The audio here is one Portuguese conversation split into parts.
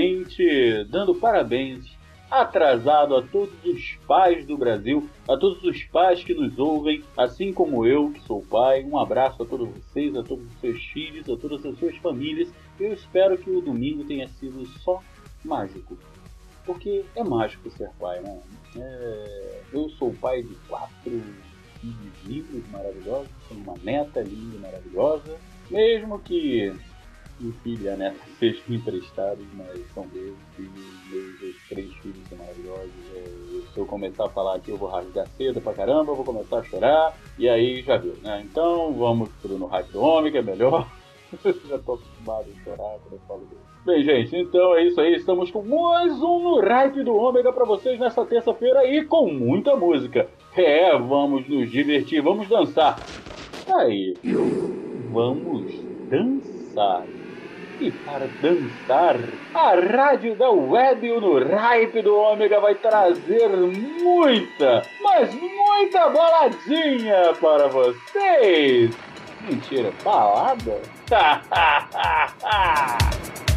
Primeiramente, dando parabéns atrasado a todos os pais do Brasil, a todos os pais que nos ouvem, assim como eu, que sou pai. Um abraço a todos vocês, a todos os seus filhos, a todas as suas famílias. Eu espero que o domingo tenha sido só mágico. Porque é mágico ser pai, né? É, Eu sou pai de quatro filhos lindos, maravilhosos, tenho uma neta linda e maravilhosa. Mesmo que e a neta sejam emprestados, mas são meus filhos, meus os três filhos maravilhosos. É, se eu começar a falar aqui, eu vou rasgar cedo pra caramba, eu vou começar a chorar, e aí já viu, né? Então vamos pro no Hype do Homem, que é melhor. já tô acostumado a chorar quando eu falo dele. Bem, gente, então é isso aí. Estamos com mais um no Hype do Ômega pra vocês nessa terça-feira e com muita música. É, vamos nos divertir, vamos dançar. Aí, vamos dançar. E para dançar, a rádio da web o no Hype do Ômega vai trazer muita, mas muita baladinha para vocês. Mentira, balada?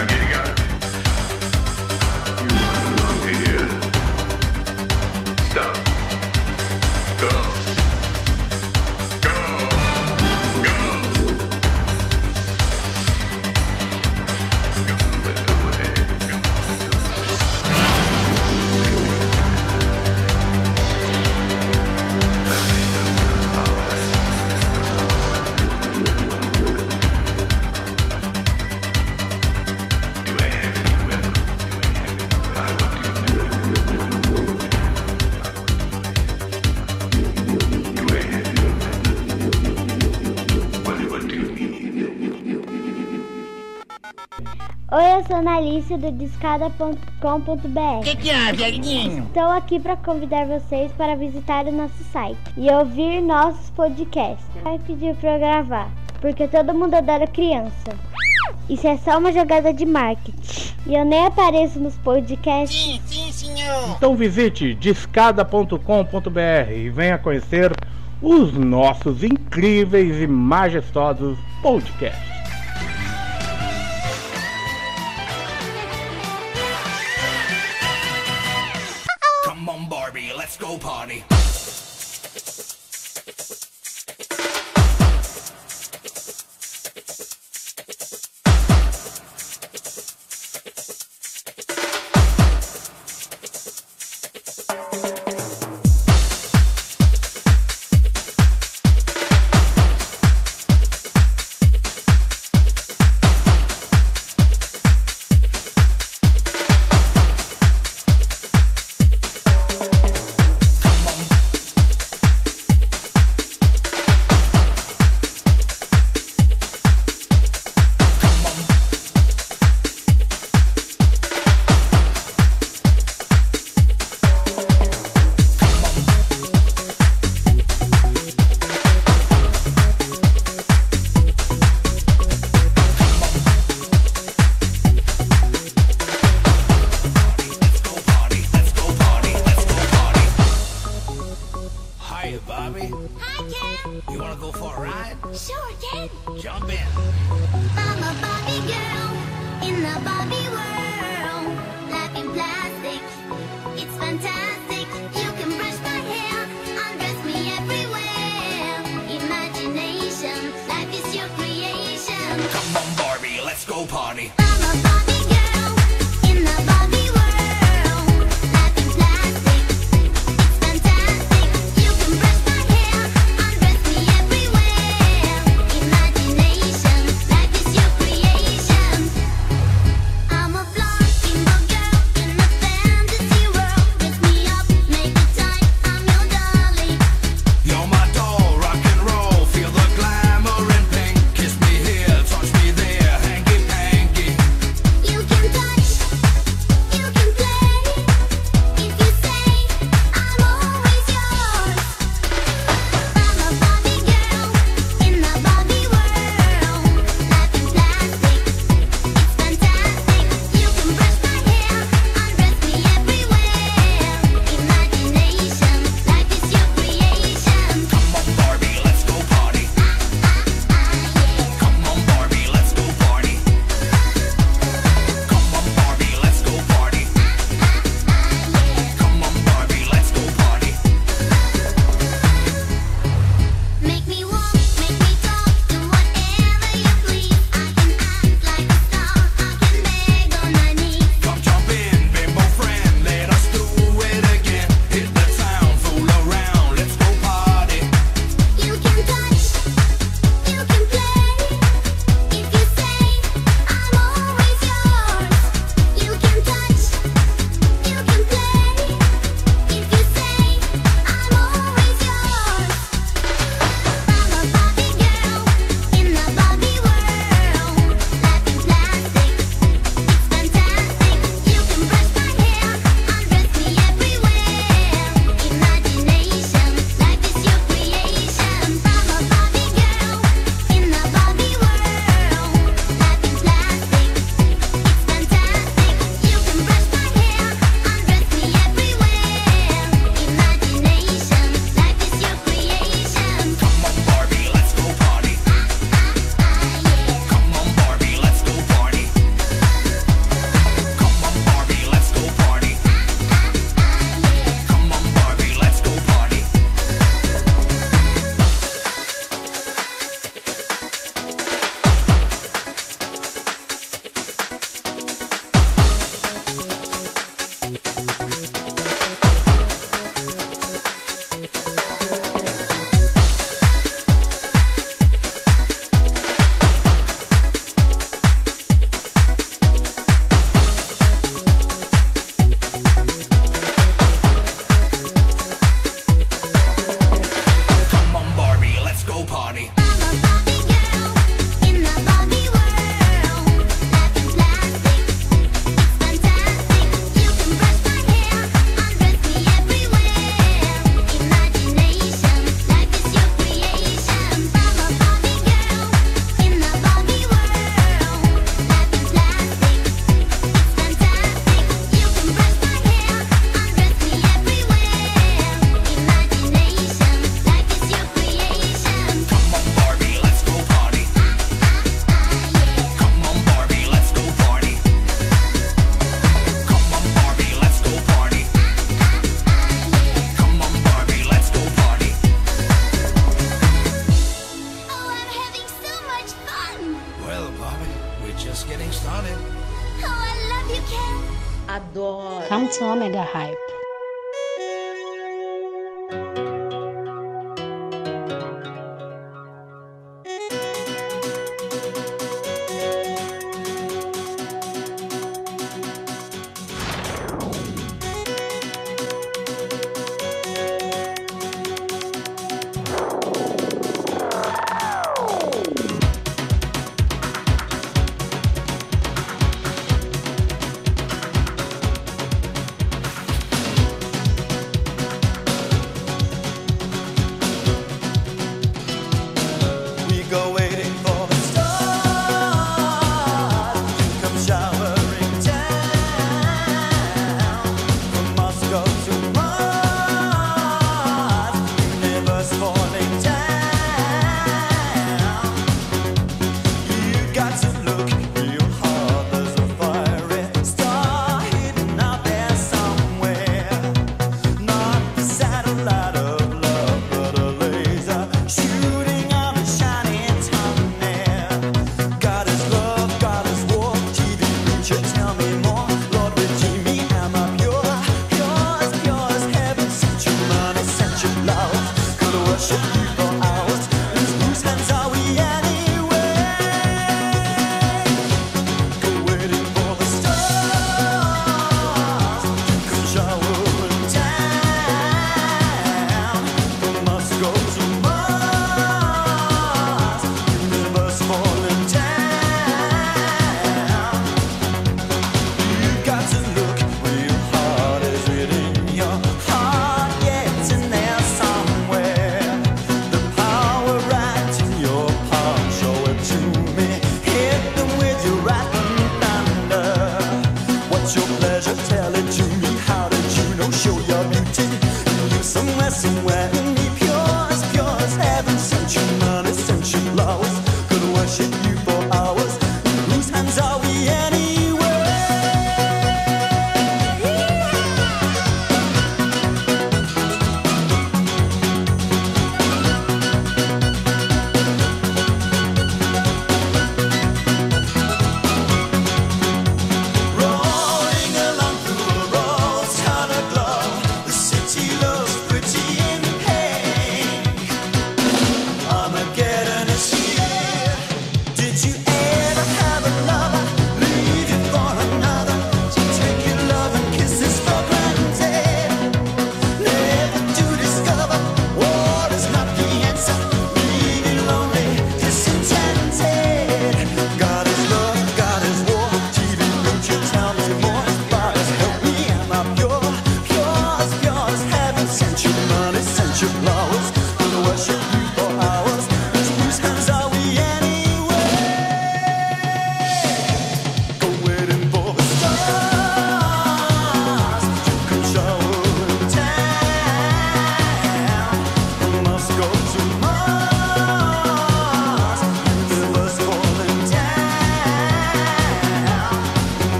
I'm getting personalista do discada.com.br. O que, que é, há, Estou aqui para convidar vocês para visitar o nosso site e ouvir nossos podcasts. Vai pedir para gravar, porque todo mundo adora criança. Isso é só uma jogada de marketing. E eu nem apareço nos podcasts. Sim, sim, senhor. Então visite discada.com.br e venha conhecer os nossos incríveis e majestosos podcasts.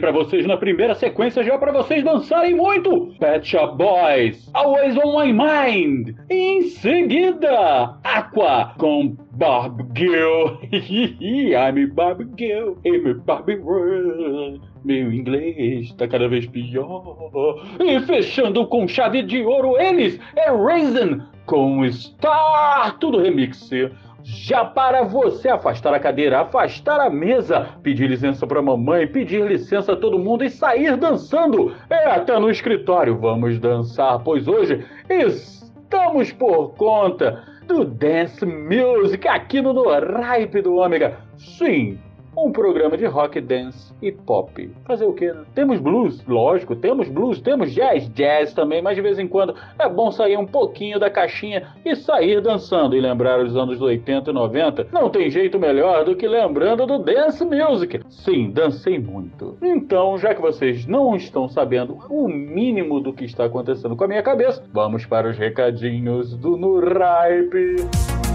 para vocês na primeira sequência já é para vocês dançarem muito. Pet Shop Boys, Always on My Mind. E em seguida, Aqua com Bob Gill. I'm Bob Gill, I'm Bob World. Meu inglês tá cada vez pior. E fechando com chave de ouro, eles é Raisin com Star, tudo remixer já para você afastar a cadeira, afastar a mesa, pedir licença para mamãe, pedir licença a todo mundo e sair dançando, é até no escritório. Vamos dançar, pois hoje estamos por conta do Dance Music aqui no Raipe do Ômega. Sim, um programa de rock, dance e pop. Fazer o quê, né? Temos blues, lógico, temos blues, temos jazz, jazz também, mas de vez em quando é bom sair um pouquinho da caixinha e sair dançando e lembrar os anos 80 e 90. Não tem jeito melhor do que lembrando do dance music. Sim, dancei muito. Então, já que vocês não estão sabendo o mínimo do que está acontecendo com a minha cabeça, vamos para os recadinhos do No Ripe.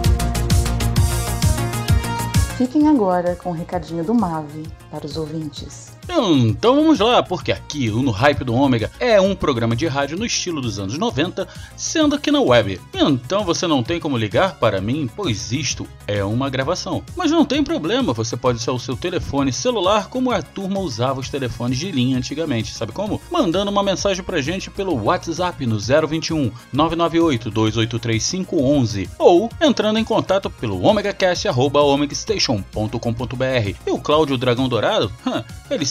Fiquem agora com o recadinho do Mave para os ouvintes. Então vamos lá, porque aqui o No Hype do Ômega é um programa de rádio no estilo dos anos 90, sendo que na web. Então você não tem como ligar para mim, pois isto é uma gravação. Mas não tem problema, você pode usar o seu telefone celular como a turma usava os telefones de linha antigamente, sabe como? Mandando uma mensagem pra gente pelo WhatsApp no 021 998 283 511 ou entrando em contato pelo omegacast@omegastation.com.br. E o Cláudio Dragão Dourado, ele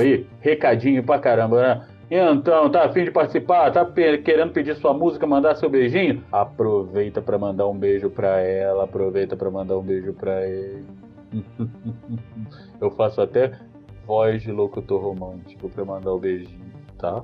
Aí? Recadinho pra caramba, né? Então, tá afim de participar? Tá pe- querendo pedir sua música, mandar seu beijinho? Aproveita pra mandar um beijo pra ela, aproveita pra mandar um beijo pra ele. Eu faço até voz de locutor romântico pra mandar o beijinho, tá?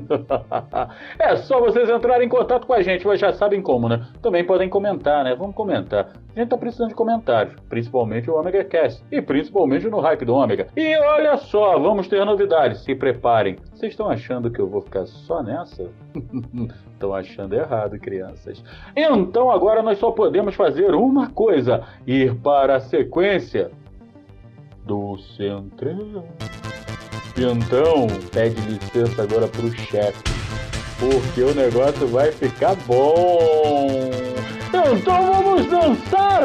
é só vocês entrarem em contato com a gente, vocês já sabem como, né? Também podem comentar, né? Vamos comentar. A gente tá precisando de comentários, principalmente o Omega Cast e principalmente no hype do Omega. E olha só, vamos ter novidades, se preparem. Vocês estão achando que eu vou ficar só nessa? Estão achando errado, crianças. Então agora nós só podemos fazer uma coisa: ir para a sequência do Centrão. Então, pede licença agora pro chefe, porque o negócio vai ficar bom. Então vamos dançar!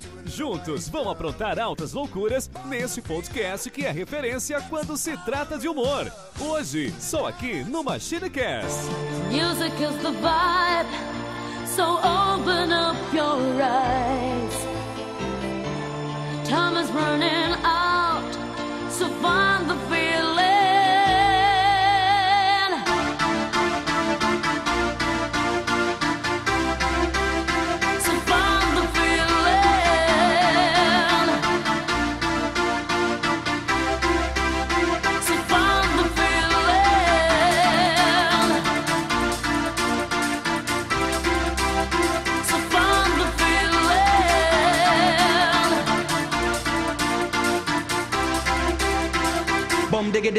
Juntos vão aprontar altas loucuras nesse podcast que é referência quando se trata de humor. Hoje, só aqui no MachineCast. Music is the vibe, so open up your eyes. Time is running out, so find the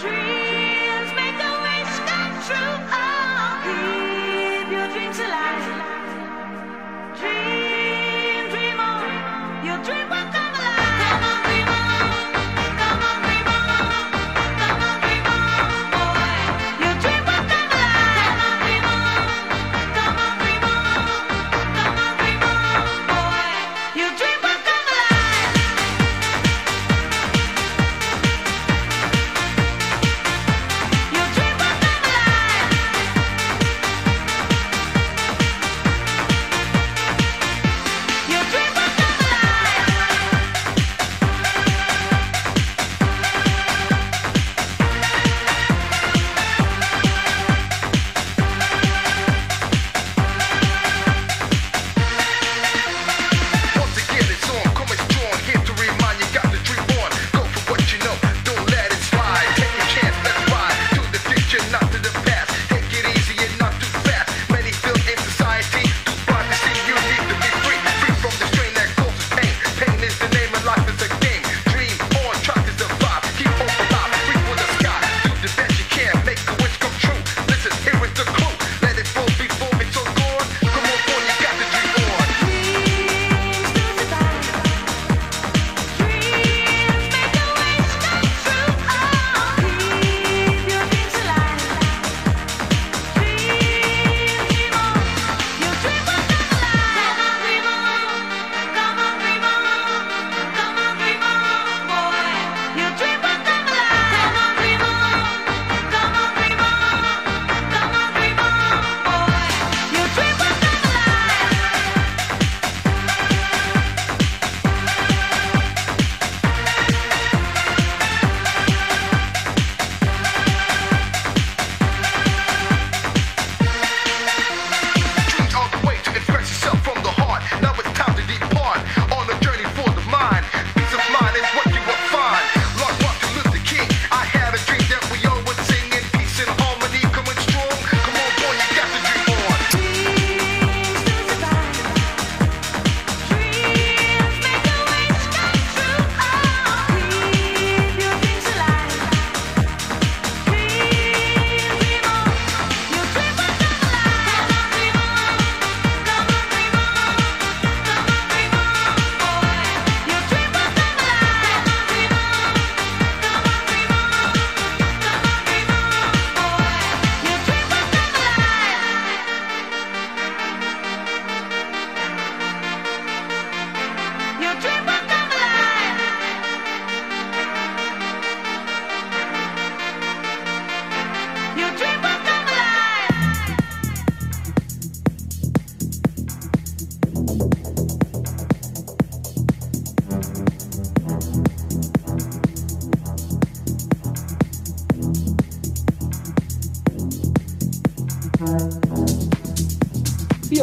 Dreams alive, dreams.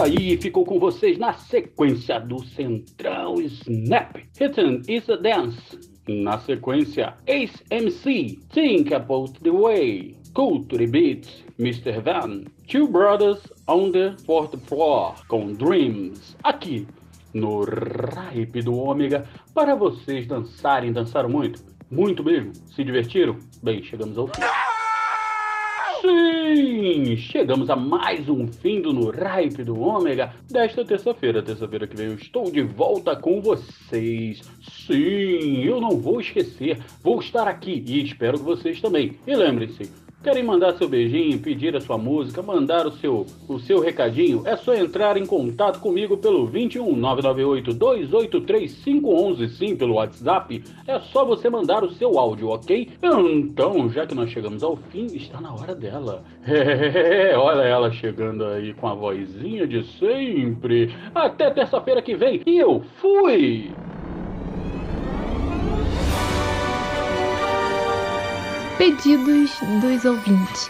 Aí, ficou com vocês na sequência do Central Snap. Written is a Dance. Na sequência, Ace MC, Think About the Way. Culture Beats, Mr. Van. Two Brothers on the Fourth Floor, com Dreams. Aqui, no Ripe do Ômega, para vocês dançarem. Dançaram muito? Muito mesmo? Se divertiram? Bem, chegamos ao fim. Sim! Chegamos a mais um fim do No Ripe do Ômega desta terça-feira. Terça-feira que vem eu estou de volta com vocês. Sim, eu não vou esquecer. Vou estar aqui e espero que vocês também. E lembrem-se, querem mandar seu beijinho, pedir a sua música, mandar o seu, o seu recadinho? É só entrar em contato comigo pelo 21 998 283 511, sim, pelo WhatsApp. É só você mandar o seu áudio, ok? Então, já que nós chegamos ao fim, está na hora dela. É, olha ela chegando aí com a vozinha de sempre. Até terça-feira que vem e eu fui! Pedidos dos ouvintes.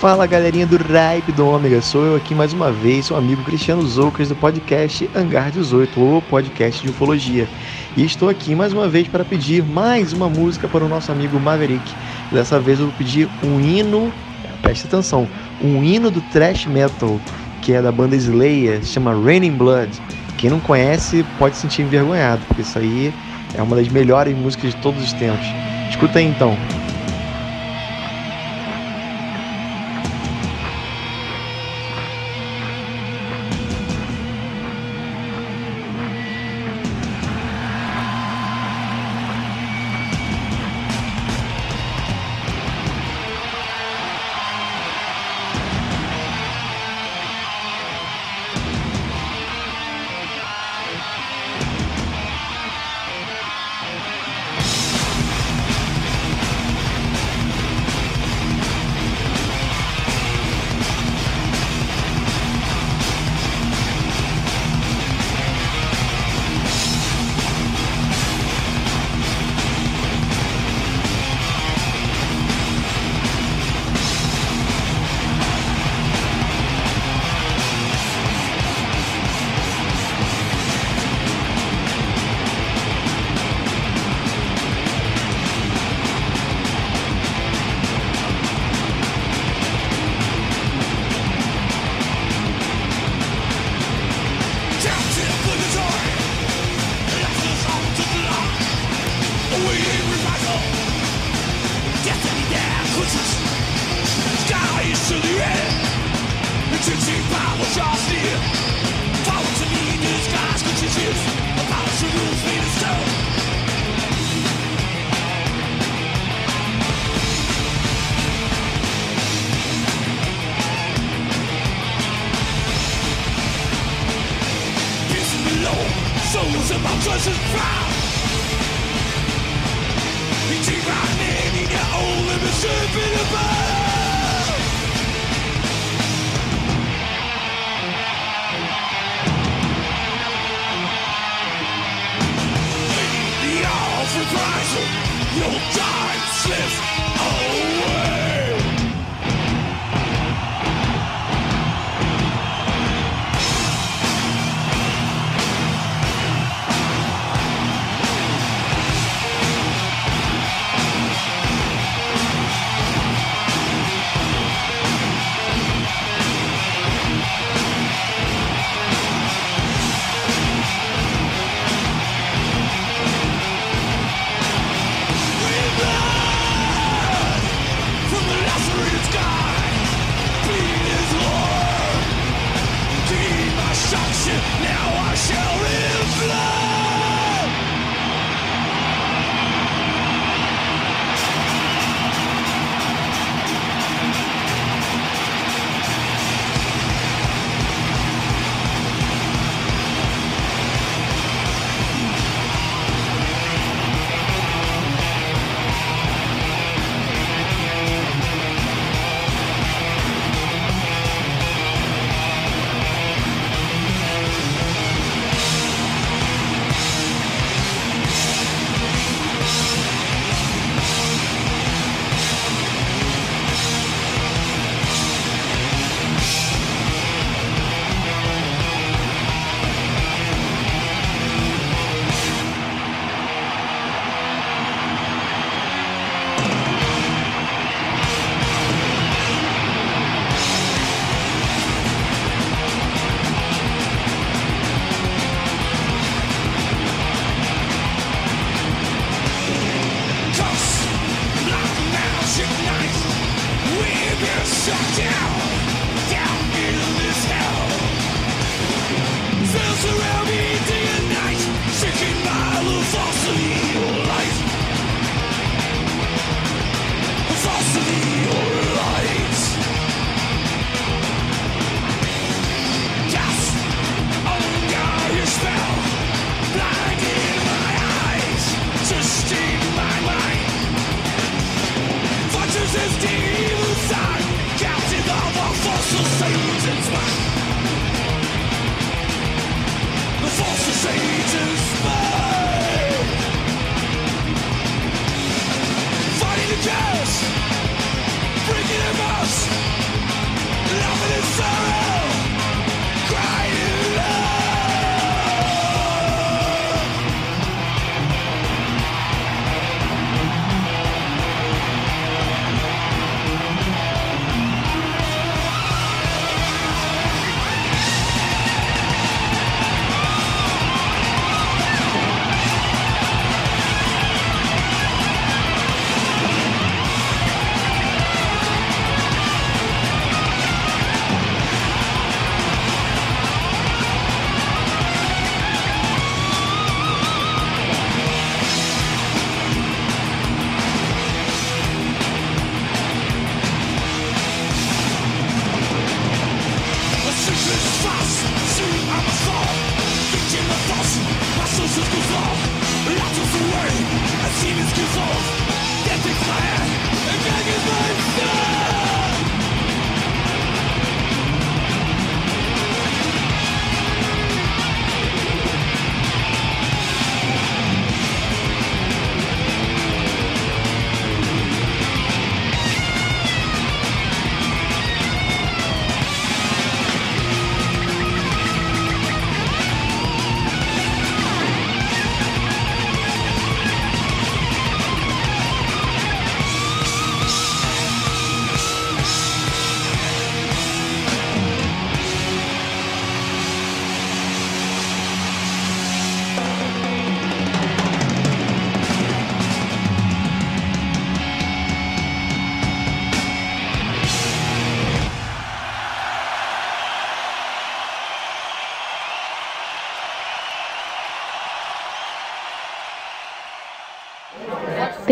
Fala galerinha do Ripe do Ômega, sou eu aqui mais uma vez, seu amigo Cristiano Zoucas do podcast Hangar 18, o podcast de ufologia. E estou aqui mais uma vez para pedir mais uma música para o nosso amigo Maverick. Dessa vez eu vou pedir um hino, preste atenção, um hino do thrash metal, que é da banda Slayer, chama Raining Blood. Quem não conhece pode se sentir envergonhado, porque isso aí é uma das melhores músicas de todos os tempos. Escuta aí então.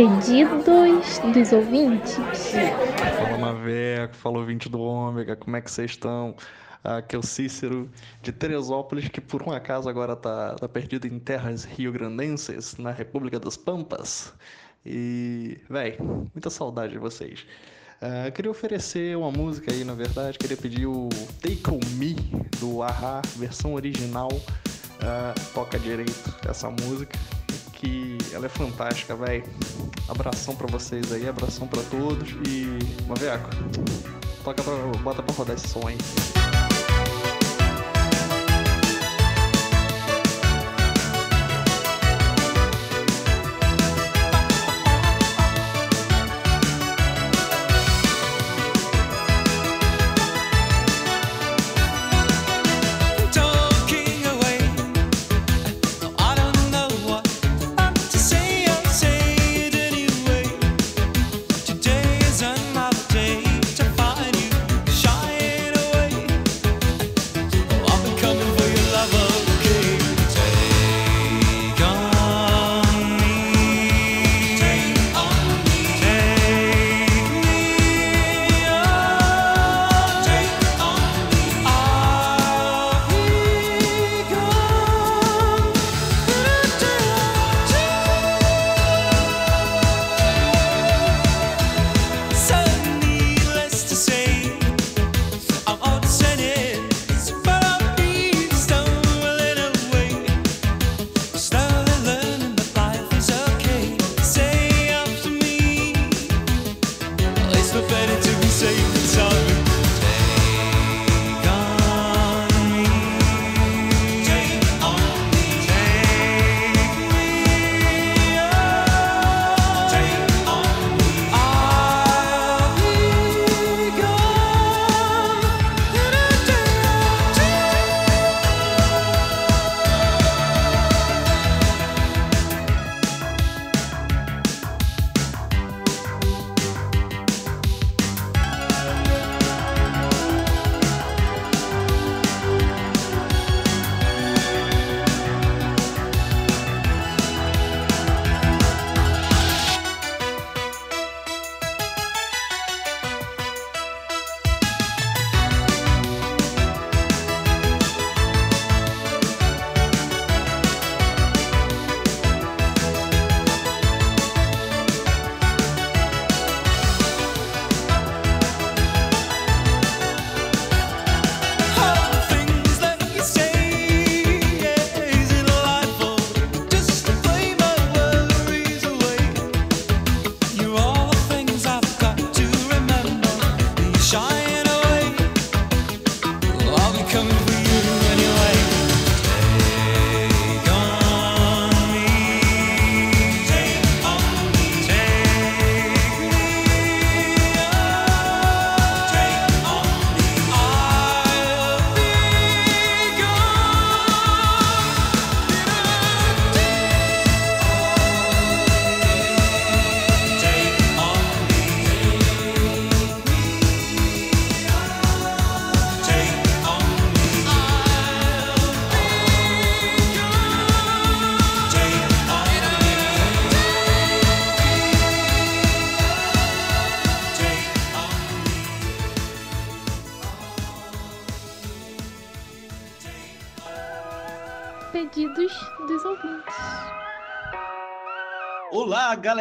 Pedidos dos ouvintes. Fala Maveco, fala ouvinte do Ômega, como é que vocês estão? Aqui é o Cícero de Teresópolis, que por um acaso agora tá, tá perdido em terras rio-grandenses, na República das Pampas. E, véi, muita saudade de vocês. Ah, queria oferecer uma música aí, na verdade, queria pedir o Take On Me, do Ahá, versão original. Ah, toca direito essa música, que ela é fantástica, véi. Abração pra vocês aí, abração pra todos e. Maveco, toca pra, bota pra rodar esse som aí.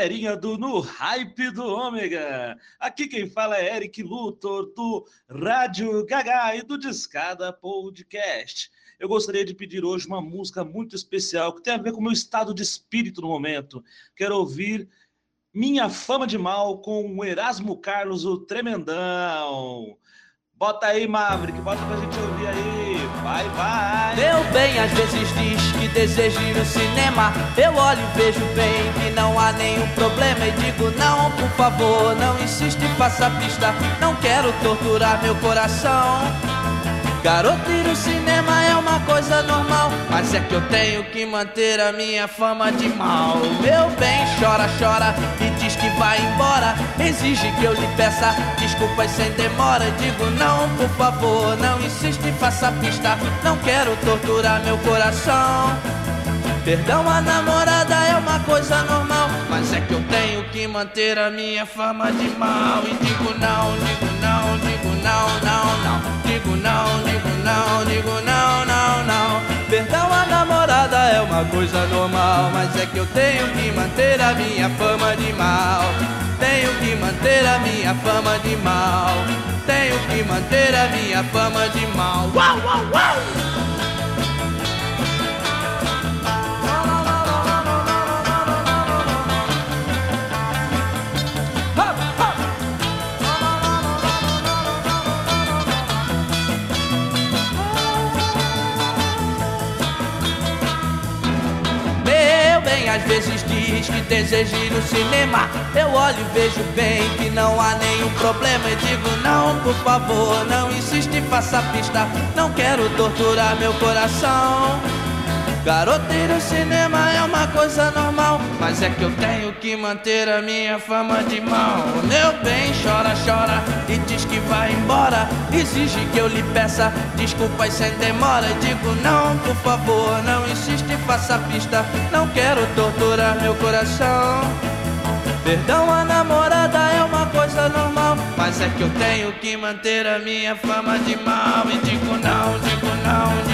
Galerinha do No Hype do Ômega! Aqui quem fala é Eric Luthor, do Rádio Gaga e do Discada Podcast. Eu gostaria de pedir hoje uma música muito especial que tem a ver com o meu estado de espírito no momento. Quero ouvir Minha Fama de Mal com o Erasmo Carlos, o Tremendão. Bota aí, Maverick, bota pra gente ouvir aí. Vai, vai! Meu bem, às vezes diz que deseja ir no cinema. Eu olho e vejo bem que não há nenhum problema. E digo, não, por favor, não insiste, faça a pista. Não quero torturar meu coração. Garoto, ir no cinema é uma coisa normal. Mas é que eu tenho que manter a minha fama de mal. Meu bem, chora, chora e diz que vai embora. Exige que eu lhe peça desculpas sem demora. Digo, não, por favor, não insiste, faça pista. Não quero torturar meu coração. Perdão, a namorada é uma coisa normal. Mas é que eu tenho que manter a minha fama de mal. E digo não, digo não, digo não, não, não. Digo não, digo não, digo não, não, não. Perdão, a namorada é uma coisa normal. Mas é que eu tenho que manter a minha fama de mal. Tenho que manter a minha fama de mal. Tenho que manter a minha fama de mal. Uau, uau, uau! Diz que deseja ir no cinema. Eu olho e vejo bem que não há nenhum problema. E digo, não, por favor, não insiste, faça a pista. Não quero torturar meu coração. Garoto, ir no cinema é uma coisa normal. Mas é que eu tenho que manter a minha fama de mal. Meu bem, chora, chora e diz que vai embora. Exige que eu lhe peça desculpas sem demora. E digo, não, por favor, não insiste, faça pista. Não quero torturar meu coração. Perdão, a namorada é uma coisa normal. Mas é que eu tenho que manter a minha fama de mal. E digo não, digo não, digo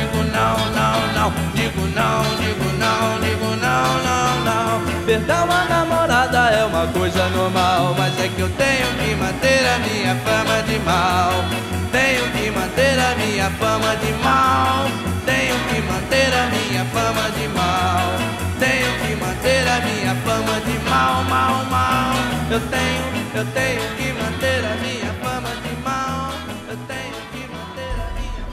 não, digo não, digo não, não, não. Perdão, a namorada é uma coisa normal. Mas é que eu tenho que manter a minha fama de mal. Tenho que manter a minha fama de mal. Tenho que manter a minha fama de mal. Tenho que manter a minha fama de mal, mal, mal. Eu tenho, eu tenho que